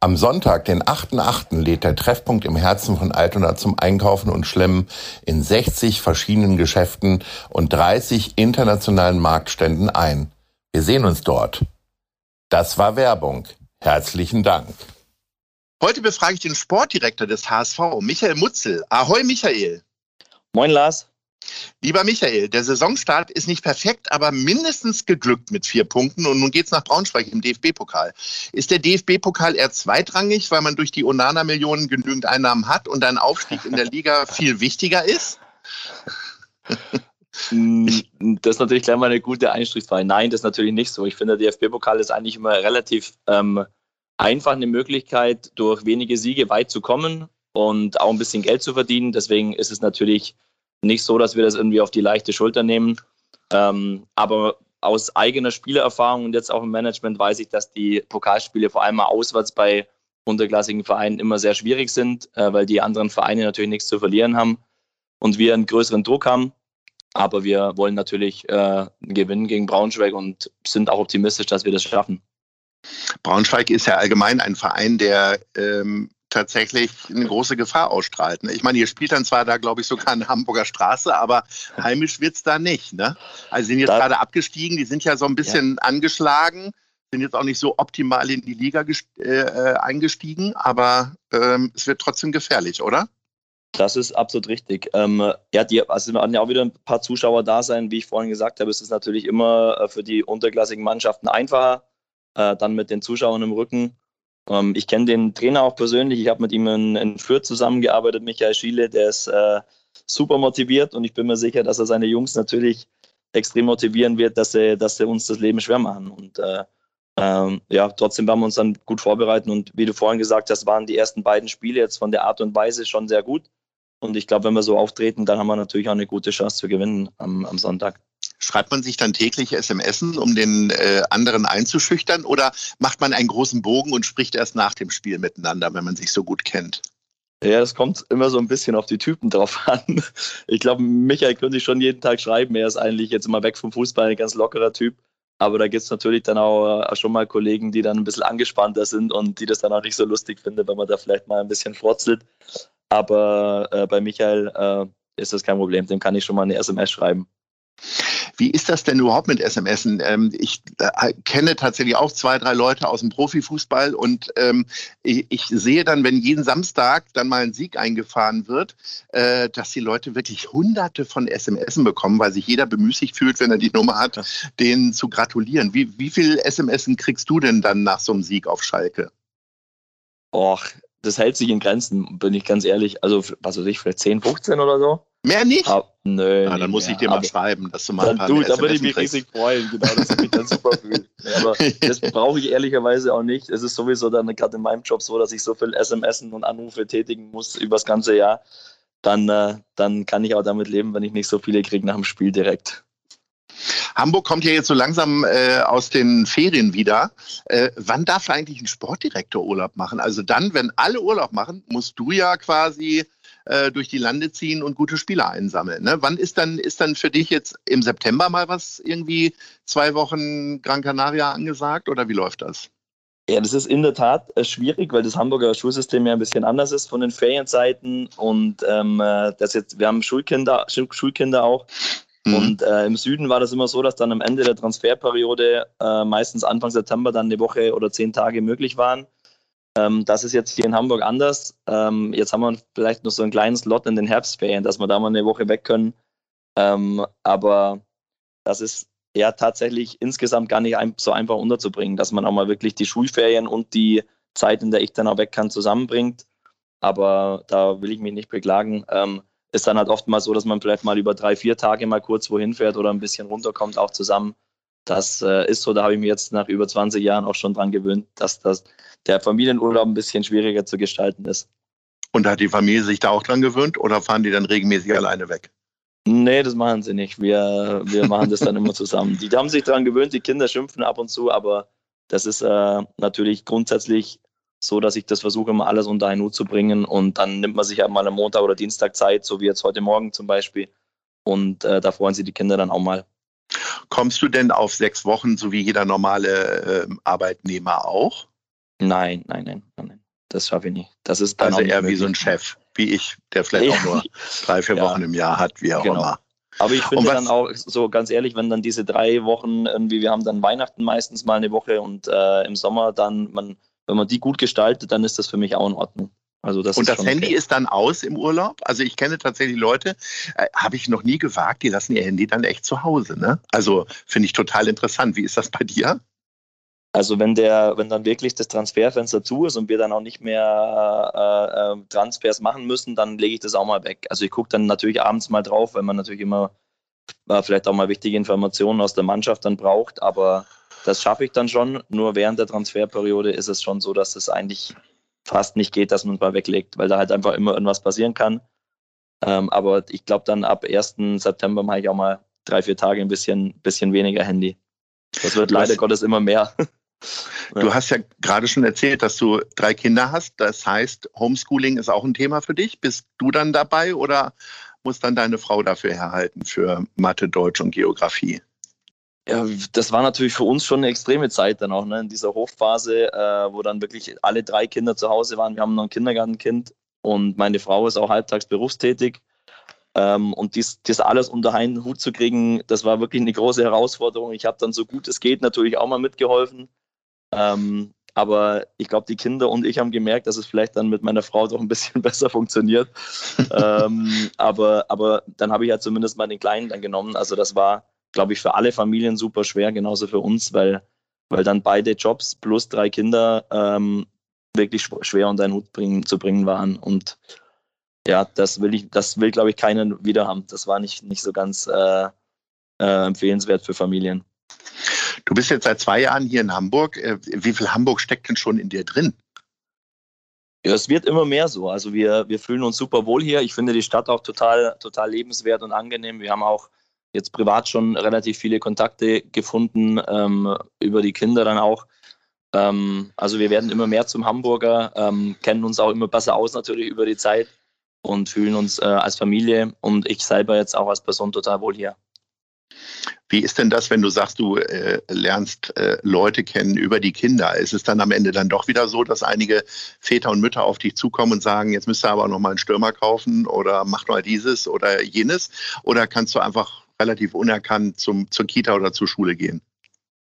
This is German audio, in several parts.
Am Sonntag, den 8.8., lädt der Treffpunkt im Herzen von Altona zum Einkaufen und Schlemmen in 60 verschiedenen Geschäften und 30 internationalen Marktständen ein. Wir sehen uns dort. Das war Werbung. Herzlichen Dank. Heute befrage ich den Sportdirektor des HSV, Michael Mutzel. Ahoi, Michael. Moin, Lars. Lieber Michael, der Saisonstart ist nicht perfekt, aber mindestens geglückt mit vier Punkten und nun geht's nach Braunschweig im DFB-Pokal. Ist der DFB-Pokal eher zweitrangig, weil man durch die Onana-Millionen genügend Einnahmen hat und ein Aufstieg in der Liga viel wichtiger ist? Das ist natürlich gleich mal eine gute Einstiegsfrage. Nein, das ist natürlich nicht so. Ich finde, der DFB-Pokal ist eigentlich immer relativ ähm, einfach eine Möglichkeit, durch wenige Siege weit zu kommen und auch ein bisschen Geld zu verdienen. Deswegen ist es natürlich nicht so, dass wir das irgendwie auf die leichte Schulter nehmen. Ähm, aber aus eigener Spielerfahrung und jetzt auch im Management weiß ich, dass die Pokalspiele vor allem mal auswärts bei unterklassigen Vereinen immer sehr schwierig sind, äh, weil die anderen Vereine natürlich nichts zu verlieren haben und wir einen größeren Druck haben. Aber wir wollen natürlich äh, gewinnen gegen Braunschweig und sind auch optimistisch, dass wir das schaffen. Braunschweig ist ja allgemein ein Verein, der ähm, tatsächlich eine große Gefahr ausstrahlt. Ne? Ich meine, ihr spielt dann zwar da, glaube ich, sogar an Hamburger Straße, aber heimisch wird es da nicht. Ne? Also sind jetzt da, gerade abgestiegen, die sind ja so ein bisschen ja. angeschlagen, sind jetzt auch nicht so optimal in die Liga äh, eingestiegen, aber ähm, es wird trotzdem gefährlich, oder? Das ist absolut richtig. Ähm, ja, die, also werden ja auch wieder ein paar Zuschauer da sein. Wie ich vorhin gesagt habe, ist es natürlich immer äh, für die unterklassigen Mannschaften einfacher, äh, dann mit den Zuschauern im Rücken. Ähm, ich kenne den Trainer auch persönlich. Ich habe mit ihm in, in Fürth zusammengearbeitet, Michael Schiele. Der ist äh, super motiviert und ich bin mir sicher, dass er seine Jungs natürlich extrem motivieren wird, dass sie, dass sie uns das Leben schwer machen. Und äh, ähm, ja, trotzdem werden wir uns dann gut vorbereiten. Und wie du vorhin gesagt hast, waren die ersten beiden Spiele jetzt von der Art und Weise schon sehr gut. Und ich glaube, wenn wir so auftreten, dann haben wir natürlich auch eine gute Chance zu gewinnen am, am Sonntag. Schreibt man sich dann täglich SMS, um den äh, anderen einzuschüchtern oder macht man einen großen Bogen und spricht erst nach dem Spiel miteinander, wenn man sich so gut kennt? Ja, das kommt immer so ein bisschen auf die Typen drauf an. Ich glaube, Michael könnte ich schon jeden Tag schreiben. Er ist eigentlich jetzt immer weg vom Fußball, ein ganz lockerer Typ. Aber da gibt es natürlich dann auch, auch, schon mal Kollegen, die dann ein bisschen angespannter sind und die das dann auch nicht so lustig finden, wenn man da vielleicht mal ein bisschen furzelt. Aber äh, bei Michael äh, ist das kein Problem. Dem kann ich schon mal eine SMS schreiben. Wie ist das denn überhaupt mit SMS? Ähm, ich äh, kenne tatsächlich auch zwei, drei Leute aus dem Profifußball und ähm, ich, ich, sehe dann, wenn jeden Samstag dann mal ein Sieg eingefahren wird, äh, dass die Leute wirklich hunderte von SMS bekommen, weil sich jeder bemüßigt fühlt, wenn er die Nummer hat, denen zu gratulieren. Wie, wie viel SMS kriegst du denn dann nach so einem Sieg auf Schalke? Och, das hält sich in Grenzen, bin ich ganz ehrlich. Also, was weiß ich, vielleicht 10, 15 oder so. Mehr nicht? Ah, nö. Ah, dann muss mehr. ich dir mal aber schreiben, dass du mal ein paar Du, da würde ich mich kriegst. riesig freuen, genau, dass ich mich dann super fühle. aber das brauche ich ehrlicherweise auch nicht. Es ist sowieso dann gerade in meinem Job so, dass ich so viel SMS und Anrufe tätigen muss über das ganze Jahr. Dann, äh, dann kann ich auch damit leben, wenn ich nicht so viele kriege nach dem Spiel direkt. Hamburg kommt ja jetzt so langsam äh, aus den Ferien wieder. Äh, wann darf eigentlich ein Sportdirektor Urlaub machen? Also dann, wenn alle Urlaub machen, musst du ja quasi äh, durch die Lande ziehen und gute Spieler einsammeln. Ne? Wann ist dann, ist dann für dich jetzt im September mal was irgendwie zwei Wochen Gran Canaria angesagt oder wie läuft das? Ja, das ist in der Tat äh, schwierig, weil das Hamburger Schulsystem ja ein bisschen anders ist von den Ferienzeiten und ähm, äh, das jetzt, wir haben Schulkinder, Schulkinder auch Mhm. Und äh, im Süden war das immer so, dass dann am Ende der Transferperiode äh, meistens Anfang September dann eine Woche oder zehn Tage möglich waren. Ähm, das ist jetzt hier in Hamburg anders. Ähm, jetzt haben wir vielleicht noch so einen kleinen Slot in den Herbstferien, dass wir da mal eine Woche weg können. Ähm, aber das ist ja tatsächlich insgesamt gar nicht so einfach unterzubringen, dass man auch mal wirklich die Schulferien und die Zeit, in der ich dann auch weg kann, zusammenbringt. Aber da will ich mich nicht beklagen. Ähm, ist dann halt oft mal so, dass man vielleicht mal über drei, vier Tage mal kurz wohin fährt oder ein bisschen runterkommt, auch zusammen. Das äh, ist so, da habe ich mich jetzt nach über 20 Jahren auch schon dran gewöhnt, dass das, der Familienurlaub ein bisschen schwieriger zu gestalten ist. Und hat die Familie sich da auch dran gewöhnt oder fahren die dann regelmäßig alleine weg? Nee, das machen sie nicht. Wir, wir machen das dann immer zusammen. Die haben sich daran gewöhnt, die Kinder schimpfen ab und zu, aber das ist äh, natürlich grundsätzlich so, dass ich das versuche, immer alles unter einen Hut zu bringen. Und dann nimmt man sich halt mal am Montag oder Dienstag Zeit, so wie jetzt heute Morgen zum Beispiel. Und äh, da freuen sich die Kinder dann auch mal. Kommst du denn auf sechs Wochen, so wie jeder normale äh, Arbeitnehmer auch? Nein, nein, nein, nein. Das schaffe ich nicht. Das ist also eher wie so ein Chef, wie ich, der vielleicht auch nur drei, vier Wochen ja. im Jahr hat, wie auch genau. immer. Aber ich finde dann auch so ganz ehrlich, wenn dann diese drei Wochen irgendwie, wir haben dann Weihnachten meistens mal eine Woche und äh, im Sommer dann, man, wenn man die gut gestaltet, dann ist das für mich auch in Ordnung. Also das und das Handy okay. ist dann aus im Urlaub? Also ich kenne tatsächlich Leute, äh, habe ich noch nie gewagt, die lassen ihr Handy dann echt zu Hause. Ne? Also finde ich total interessant. Wie ist das bei dir? Also wenn der, wenn dann wirklich das Transferfenster zu ist und wir dann auch nicht mehr äh, äh, Transfers machen müssen, dann lege ich das auch mal weg. Also ich gucke dann natürlich abends mal drauf, weil man natürlich immer äh, vielleicht auch mal wichtige Informationen aus der Mannschaft dann braucht, aber das schaffe ich dann schon. Nur während der Transferperiode ist es schon so, dass es eigentlich fast nicht geht, dass man es mal weglegt, weil da halt einfach immer irgendwas passieren kann. Ähm, aber ich glaube, dann ab 1. September mache ich auch mal drei, vier Tage ein bisschen, bisschen weniger Handy. Das wird leider Gottes immer mehr. Du hast ja gerade schon erzählt, dass du drei Kinder hast. Das heißt, Homeschooling ist auch ein Thema für dich. Bist du dann dabei oder muss dann deine Frau dafür herhalten für Mathe, Deutsch und Geografie? Ja, das war natürlich für uns schon eine extreme Zeit dann auch, ne? in dieser Hochphase, äh, wo dann wirklich alle drei Kinder zu Hause waren. Wir haben noch ein Kindergartenkind und meine Frau ist auch halbtags berufstätig. Ähm, und dies, dies alles unter einen Hut zu kriegen, das war wirklich eine große Herausforderung. Ich habe dann so gut es geht natürlich auch mal mitgeholfen. Ähm, aber ich glaube, die Kinder und ich haben gemerkt, dass es vielleicht dann mit meiner Frau doch ein bisschen besser funktioniert. ähm, aber, aber dann habe ich ja zumindest mal den Kleinen dann genommen. Also das war, glaube ich, für alle Familien super schwer, genauso für uns, weil, weil dann beide Jobs plus drei Kinder ähm, wirklich schwer unter einen Hut bringen, zu bringen waren. Und ja, das will ich, das will, glaube ich, keiner wieder haben. Das war nicht, nicht so ganz äh, äh, empfehlenswert für Familien. Du bist jetzt seit zwei Jahren hier in Hamburg. Äh, wie viel Hamburg steckt denn schon in dir drin? Ja, es wird immer mehr so. Also wir, wir fühlen uns super wohl hier. Ich finde die Stadt auch total, total lebenswert und angenehm. Wir haben auch jetzt privat schon relativ viele Kontakte gefunden, ähm, über die Kinder dann auch. Ähm, also wir werden immer mehr zum Hamburger, ähm, kennen uns auch immer besser aus natürlich über die Zeit und fühlen uns äh, als Familie und ich selber jetzt auch als Person total wohl hier. Wie ist denn das, wenn du sagst, du äh, lernst äh, Leute kennen über die Kinder? Ist es dann am Ende dann doch wieder so, dass einige Väter und Mütter auf dich zukommen und sagen, jetzt müsst ihr aber noch mal einen Stürmer kaufen oder macht mal dieses oder jenes? Oder kannst du einfach relativ unerkannt zum, zur Kita oder zur Schule gehen?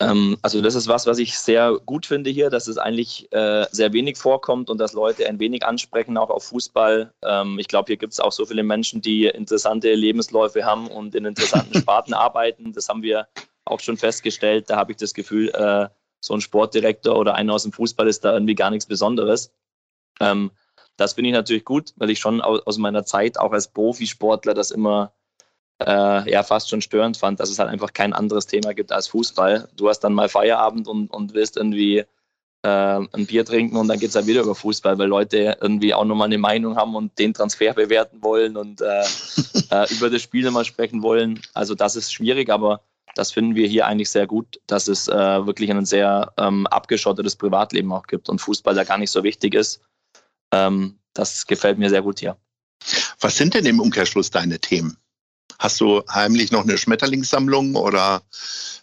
Ähm, also das ist was, was ich sehr gut finde hier, dass es eigentlich äh, sehr wenig vorkommt und dass Leute ein wenig ansprechen, auch auf Fußball. Ähm, ich glaube, hier gibt es auch so viele Menschen, die interessante Lebensläufe haben und in interessanten Sparten arbeiten. Das haben wir auch schon festgestellt. Da habe ich das Gefühl, äh, so ein Sportdirektor oder einer aus dem Fußball ist da irgendwie gar nichts Besonderes. Ähm, das finde ich natürlich gut, weil ich schon aus meiner Zeit auch als Profisportler das immer äh, ja fast schon störend fand, dass es halt einfach kein anderes Thema gibt als Fußball. Du hast dann mal Feierabend und, und willst irgendwie äh, ein Bier trinken und dann geht es halt wieder über Fußball, weil Leute irgendwie auch nochmal eine Meinung haben und den Transfer bewerten wollen und äh, äh, über das Spiel nochmal sprechen wollen. Also das ist schwierig, aber das finden wir hier eigentlich sehr gut, dass es äh, wirklich ein sehr ähm, abgeschottetes Privatleben auch gibt und Fußball da gar nicht so wichtig ist. Ähm, das gefällt mir sehr gut hier. Was sind denn im Umkehrschluss deine Themen? Hast du heimlich noch eine Schmetterlingssammlung oder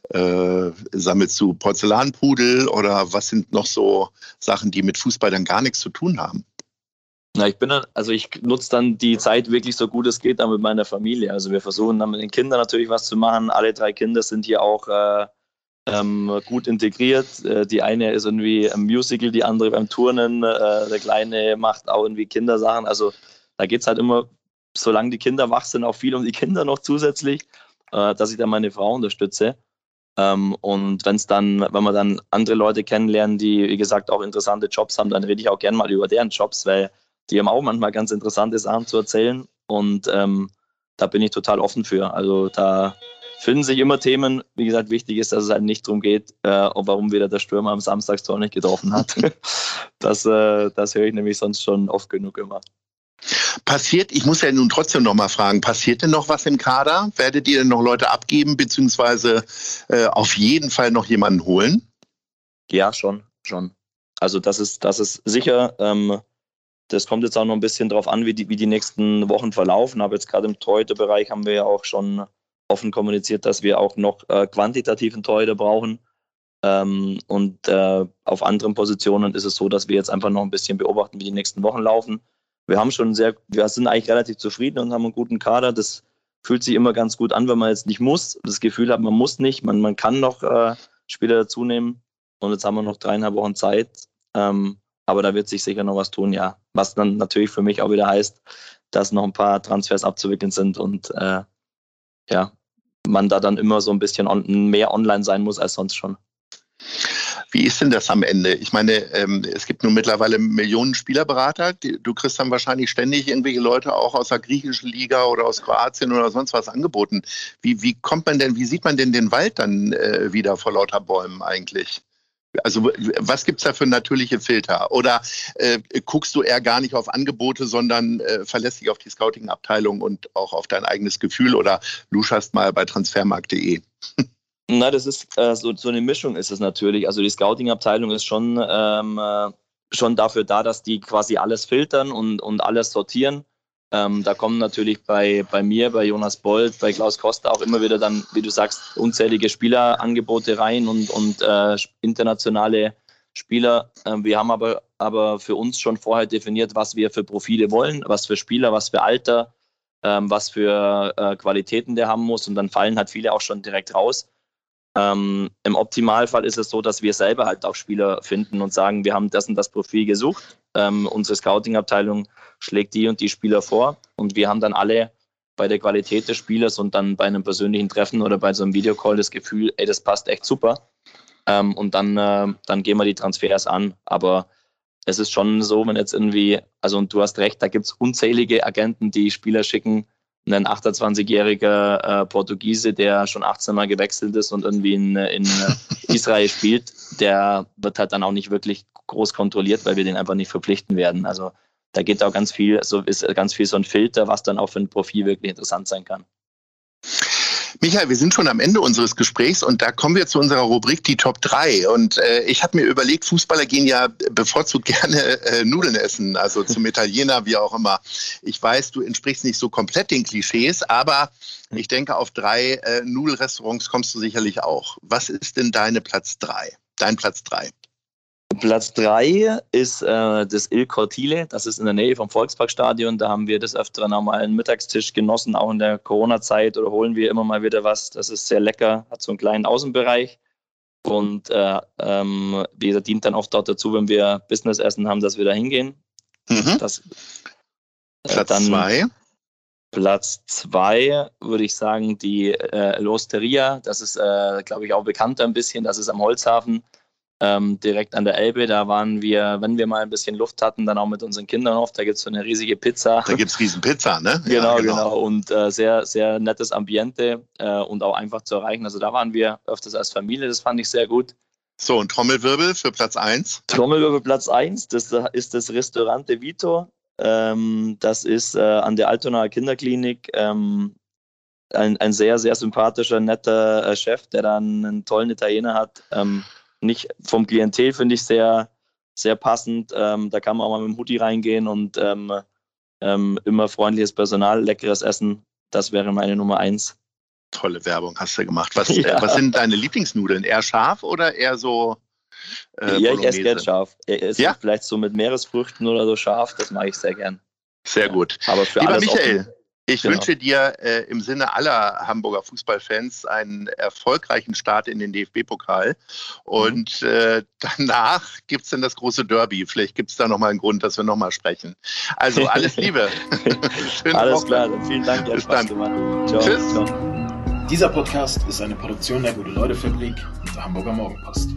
äh, sammelst du Porzellanpudel oder was sind noch so Sachen, die mit Fußball dann gar nichts zu tun haben? Na, ich bin dann, also ich nutze dann die Zeit wirklich so gut es geht dann mit meiner Familie. Also wir versuchen dann mit den Kindern natürlich was zu machen. Alle drei Kinder sind hier auch äh, ähm, gut integriert. Äh, die eine ist irgendwie im Musical, die andere beim Turnen. Äh, der Kleine macht auch irgendwie Kindersachen. Also da geht es halt immer solange die Kinder wach sind, auch viel um die Kinder noch zusätzlich, äh, dass ich da meine Frau unterstütze. Ähm, und wenn es dann, wenn wir dann andere Leute kennenlernen, die, wie gesagt, auch interessante Jobs haben, dann rede ich auch gerne mal über deren Jobs, weil die haben auch manchmal ganz interessante Sachen zu erzählen. Und ähm, da bin ich total offen für. Also da finden sich immer Themen. Wie gesagt, wichtig ist, dass es halt nicht darum geht, äh, warum wieder der Stürmer am Samstagstor nicht getroffen hat. das, äh, das höre ich nämlich sonst schon oft genug immer. Passiert, ich muss ja nun trotzdem noch mal fragen, passiert denn noch was im Kader? Werdet ihr denn noch Leute abgeben, beziehungsweise äh, auf jeden Fall noch jemanden holen? Ja, schon, schon. Also das ist, das ist sicher. Ähm, das kommt jetzt auch noch ein bisschen darauf an, wie die, wie die nächsten Wochen verlaufen. Aber jetzt gerade im Torhüter-Bereich haben wir ja auch schon offen kommuniziert, dass wir auch noch äh, quantitativen Torhüter brauchen. Ähm, und äh, auf anderen Positionen ist es so, dass wir jetzt einfach noch ein bisschen beobachten, wie die nächsten Wochen laufen wir haben schon sehr, wir sind eigentlich relativ zufrieden und haben einen guten Kader. Das fühlt sich immer ganz gut an, wenn man jetzt nicht muss. Das Gefühl hat, man muss nicht, man, man kann noch äh, Spieler dazu nehmen. Und jetzt haben wir noch dreieinhalb Wochen Zeit. Ähm, aber da wird sich sicher noch was tun, ja. Was dann natürlich für mich auch wieder heißt, dass noch ein paar Transfers abzuwickeln sind und äh, ja, man da dann immer so ein bisschen on, mehr online sein muss als sonst schon. Wie ist denn das am Ende? Ich meine, ähm, es gibt nun mittlerweile Millionen Spielerberater. Du kriegst dann wahrscheinlich ständig irgendwelche Leute auch aus der griechischen Liga oder aus Kroatien oder sonst was angeboten. Wie, wie kommt man denn, wie sieht man denn den Wald dann äh, wieder vor lauter Bäumen eigentlich? Also was gibt es da für natürliche Filter? Oder äh, guckst du eher gar nicht auf Angebote, sondern äh, verlässt dich auf die Scouting-Abteilung und auch auf dein eigenes Gefühl oder luscherst mal bei transfermarkt.de? Na, das ist äh, so, so eine Mischung ist es natürlich. Also die Scouting-Abteilung ist schon, ähm, äh, schon dafür da, dass die quasi alles filtern und, und alles sortieren. Ähm, da kommen natürlich bei, bei mir, bei Jonas Bold, bei Klaus Costa auch immer wieder dann, wie du sagst, unzählige Spielerangebote rein und, und äh, internationale Spieler. Ähm, wir haben aber, aber für uns schon vorher definiert, was wir für Profile wollen, was für Spieler, was für Alter, ähm, was für äh, Qualitäten der haben muss. Und dann fallen halt viele auch schon direkt raus. Ähm, Im Optimalfall ist es so, dass wir selber halt auch Spieler finden und sagen, wir haben das und das Profil gesucht. Ähm, unsere Scouting-Abteilung schlägt die und die Spieler vor und wir haben dann alle bei der Qualität des Spielers und dann bei einem persönlichen Treffen oder bei so einem Videocall das Gefühl, ey, das passt echt super. Ähm, und dann, äh, dann gehen wir die Transfers an. Aber es ist schon so, wenn jetzt irgendwie, also und du hast recht, da gibt es unzählige Agenten, die Spieler schicken, ein 28-jähriger äh, Portugiese, der schon 18 Mal gewechselt ist und irgendwie in, in Israel spielt, der wird halt dann auch nicht wirklich groß kontrolliert, weil wir den einfach nicht verpflichten werden. Also da geht auch ganz viel, so ist ganz viel so ein Filter, was dann auch für ein Profil wirklich interessant sein kann. Michael, wir sind schon am Ende unseres Gesprächs und da kommen wir zu unserer Rubrik die Top 3. Und äh, ich habe mir überlegt, Fußballer gehen ja bevorzugt gerne äh, Nudeln essen, also zum Italiener, wie auch immer. Ich weiß, du entsprichst nicht so komplett den Klischees, aber ich denke, auf drei äh, Nudelrestaurants kommst du sicherlich auch. Was ist denn deine Platz 3? Dein Platz 3? Platz 3 ist äh, das Il Cortile, das ist in der Nähe vom Volksparkstadion. Da haben wir des Öfteren auch mal einen Mittagstisch genossen, auch in der Corona-Zeit oder holen wir immer mal wieder was. Das ist sehr lecker, hat so einen kleinen Außenbereich. Und äh, ähm, gesagt, dient dann oft dort dazu, wenn wir Business-Essen haben, dass wir da hingehen. Mhm. Das, äh, Platz 2. Platz 2 würde ich sagen, die äh, L'Osteria. Das ist, äh, glaube ich, auch bekannter ein bisschen. Das ist am Holzhafen ähm, direkt an der Elbe. Da waren wir, wenn wir mal ein bisschen Luft hatten, dann auch mit unseren Kindern oft. Da gibt es so eine riesige Pizza. Da gibt es riesen Pizza, ne? genau, ja, genau, genau. Und äh, sehr, sehr nettes Ambiente äh, und auch einfach zu erreichen. Also da waren wir öfters als Familie. Das fand ich sehr gut. So, und Trommelwirbel für Platz 1? Trommelwirbel Platz 1, das ist das Restaurante Vito. Ähm, das ist äh, an der Altonaer Kinderklinik. Ähm, ein, ein sehr, sehr sympathischer, netter äh, Chef, der dann einen tollen Italiener hat. Ähm, nicht vom Klientel finde ich sehr, sehr passend. Ähm, da kann man auch mal mit dem Hoodie reingehen und ähm, ähm, immer freundliches Personal, leckeres Essen. Das wäre meine Nummer eins. Tolle Werbung hast du gemacht. Was, ja. äh, was sind deine Lieblingsnudeln? Eher scharf oder eher so? Äh, ja, ich esse gerne scharf. ja? Vielleicht so mit Meeresfrüchten oder so scharf, das mache ich sehr gern. Sehr ja. gut. Aber für Lieber alles Michael, ich genau. wünsche dir äh, im Sinne aller Hamburger Fußballfans einen erfolgreichen Start in den DFB-Pokal. Und mhm. äh, danach gibt es dann das große Derby. Vielleicht gibt es da nochmal einen Grund, dass wir nochmal sprechen. Also alles Liebe. alles Woche. klar, vielen Dank. Bis dann. Ciao. Tschüss. Ciao. Dieser Podcast ist eine Produktion der Gute-Leute-Fabrik und der Hamburger Morgenpost.